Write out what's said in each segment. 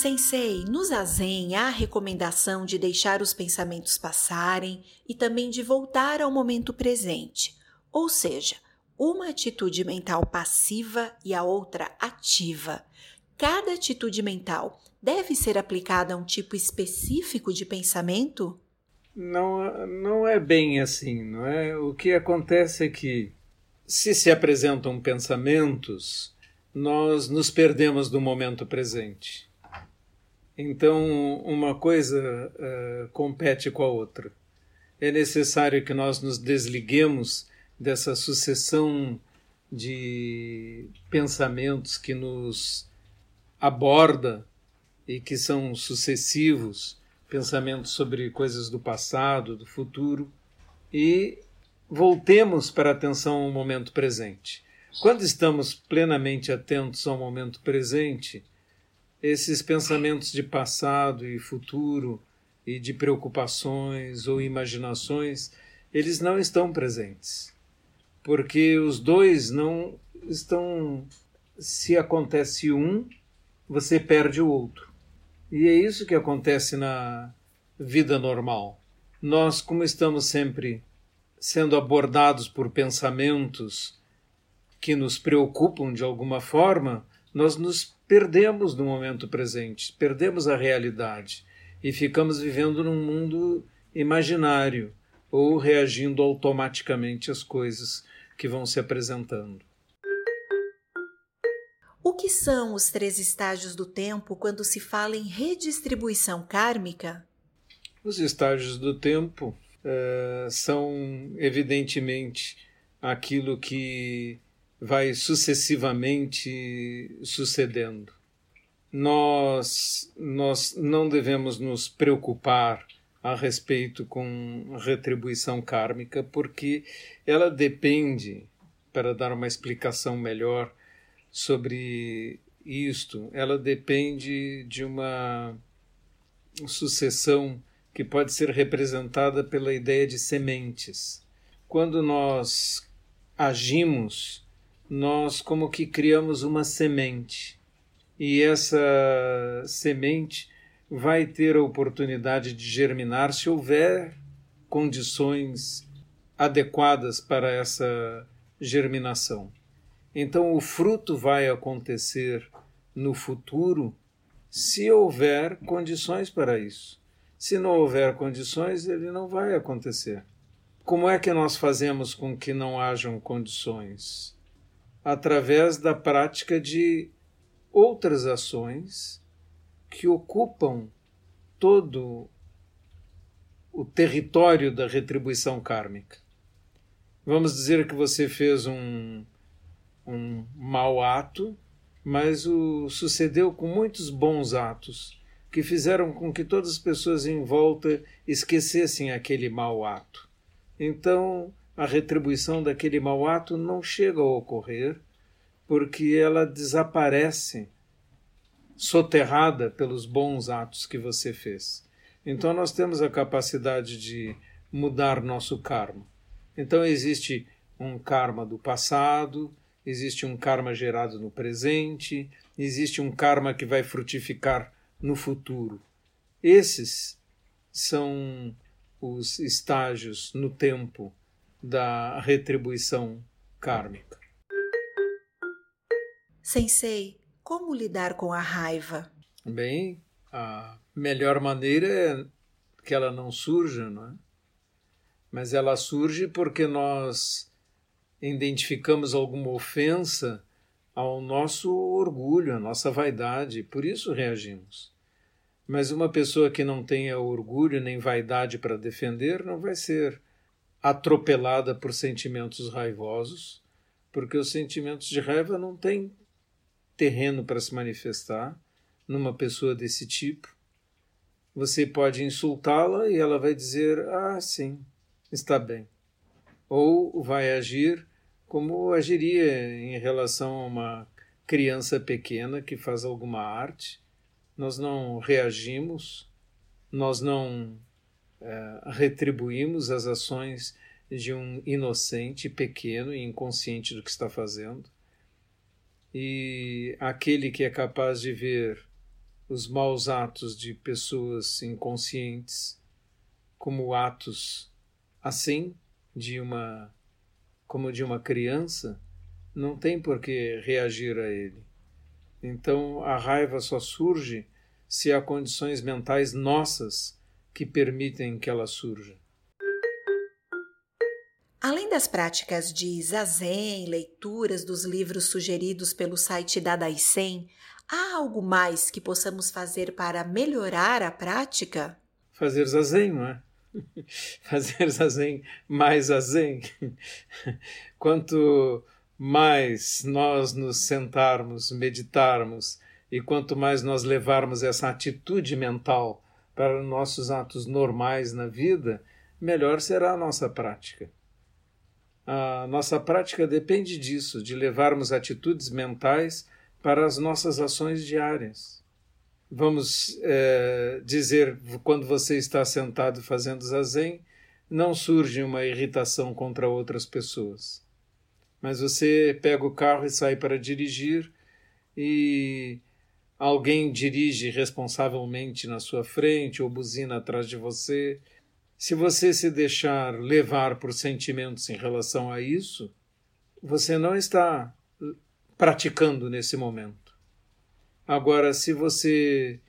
Sensei, no Zazen há a recomendação de deixar os pensamentos passarem e também de voltar ao momento presente, ou seja, uma atitude mental passiva e a outra ativa. Cada atitude mental deve ser aplicada a um tipo específico de pensamento? Não, não é bem assim, não é? O que acontece é que se se apresentam pensamentos, nós nos perdemos do momento presente. Então, uma coisa uh, compete com a outra. É necessário que nós nos desliguemos dessa sucessão de pensamentos que nos aborda e que são sucessivos, pensamentos sobre coisas do passado, do futuro, e voltemos para a atenção ao momento presente. Quando estamos plenamente atentos ao momento presente, esses pensamentos de passado e futuro e de preocupações ou imaginações, eles não estão presentes. Porque os dois não estão. Se acontece um, você perde o outro. E é isso que acontece na vida normal. Nós, como estamos sempre sendo abordados por pensamentos que nos preocupam de alguma forma, nós nos perdemos no momento presente, perdemos a realidade e ficamos vivendo num mundo imaginário ou reagindo automaticamente às coisas que vão se apresentando. O que são os três estágios do tempo quando se fala em redistribuição kármica? Os estágios do tempo uh, são, evidentemente, aquilo que vai sucessivamente sucedendo. Nós, nós não devemos nos preocupar a respeito com retribuição kármica, porque ela depende, para dar uma explicação melhor sobre isto, ela depende de uma sucessão que pode ser representada pela ideia de sementes. Quando nós agimos nós como que criamos uma semente. E essa semente vai ter a oportunidade de germinar se houver condições adequadas para essa germinação. Então, o fruto vai acontecer no futuro se houver condições para isso. Se não houver condições, ele não vai acontecer. Como é que nós fazemos com que não hajam condições? Através da prática de outras ações que ocupam todo o território da retribuição kármica. Vamos dizer que você fez um, um mau ato, mas o sucedeu com muitos bons atos que fizeram com que todas as pessoas em volta esquecessem aquele mau ato. Então, a retribuição daquele mau ato não chega a ocorrer, porque ela desaparece soterrada pelos bons atos que você fez. Então nós temos a capacidade de mudar nosso karma. Então existe um karma do passado, existe um karma gerado no presente, existe um karma que vai frutificar no futuro. Esses são os estágios no tempo da retribuição kármica. Sensei, como lidar com a raiva? Bem, a melhor maneira é que ela não surja, não é? Mas ela surge porque nós identificamos alguma ofensa ao nosso orgulho, à nossa vaidade, por isso reagimos. Mas uma pessoa que não tenha orgulho nem vaidade para defender não vai ser atropelada por sentimentos raivosos, porque os sentimentos de raiva não têm terreno para se manifestar numa pessoa desse tipo. Você pode insultá-la e ela vai dizer: Ah, sim, está bem. Ou vai agir como agiria em relação a uma criança pequena que faz alguma arte. Nós não reagimos, nós não é, retribuímos as ações de um inocente, pequeno e inconsciente do que está fazendo. E aquele que é capaz de ver os maus atos de pessoas inconscientes como atos assim de uma como de uma criança, não tem por que reagir a ele. Então a raiva só surge se há condições mentais nossas que permitem que ela surja. Além das práticas de zazen, leituras dos livros sugeridos pelo site da Daisen, há algo mais que possamos fazer para melhorar a prática? Fazer zazen, não é? Fazer zazen mais zazen. Quanto mais nós nos sentarmos, meditarmos, e quanto mais nós levarmos essa atitude mental para nossos atos normais na vida, melhor será a nossa prática. A nossa prática depende disso, de levarmos atitudes mentais para as nossas ações diárias. Vamos é, dizer, quando você está sentado fazendo zazen, não surge uma irritação contra outras pessoas. Mas você pega o carro e sai para dirigir e alguém dirige responsavelmente na sua frente ou buzina atrás de você se você se deixar levar por sentimentos em relação a isso, você não está praticando nesse momento. Agora, se você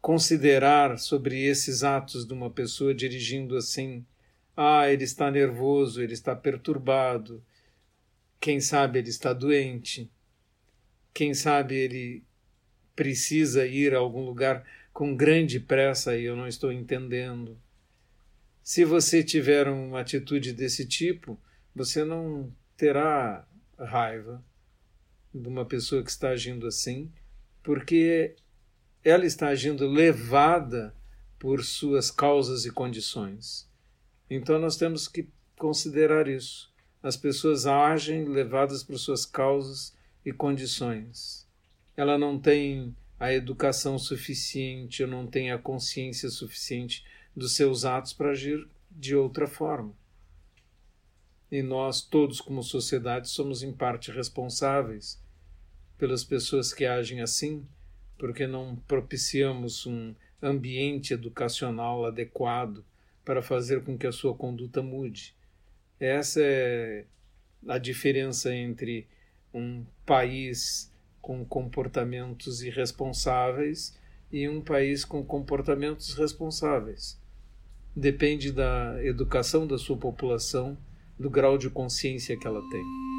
considerar sobre esses atos de uma pessoa dirigindo assim, ah, ele está nervoso, ele está perturbado, quem sabe ele está doente, quem sabe ele precisa ir a algum lugar com grande pressa e eu não estou entendendo se você tiver uma atitude desse tipo, você não terá raiva de uma pessoa que está agindo assim, porque ela está agindo levada por suas causas e condições. Então nós temos que considerar isso. As pessoas agem levadas por suas causas e condições. Ela não tem a educação suficiente, não tem a consciência suficiente dos seus atos para agir de outra forma. E nós, todos como sociedade, somos em parte responsáveis pelas pessoas que agem assim, porque não propiciamos um ambiente educacional adequado para fazer com que a sua conduta mude. Essa é a diferença entre um país com comportamentos irresponsáveis e um país com comportamentos responsáveis depende da educação da sua população, do grau de consciência que ela tem.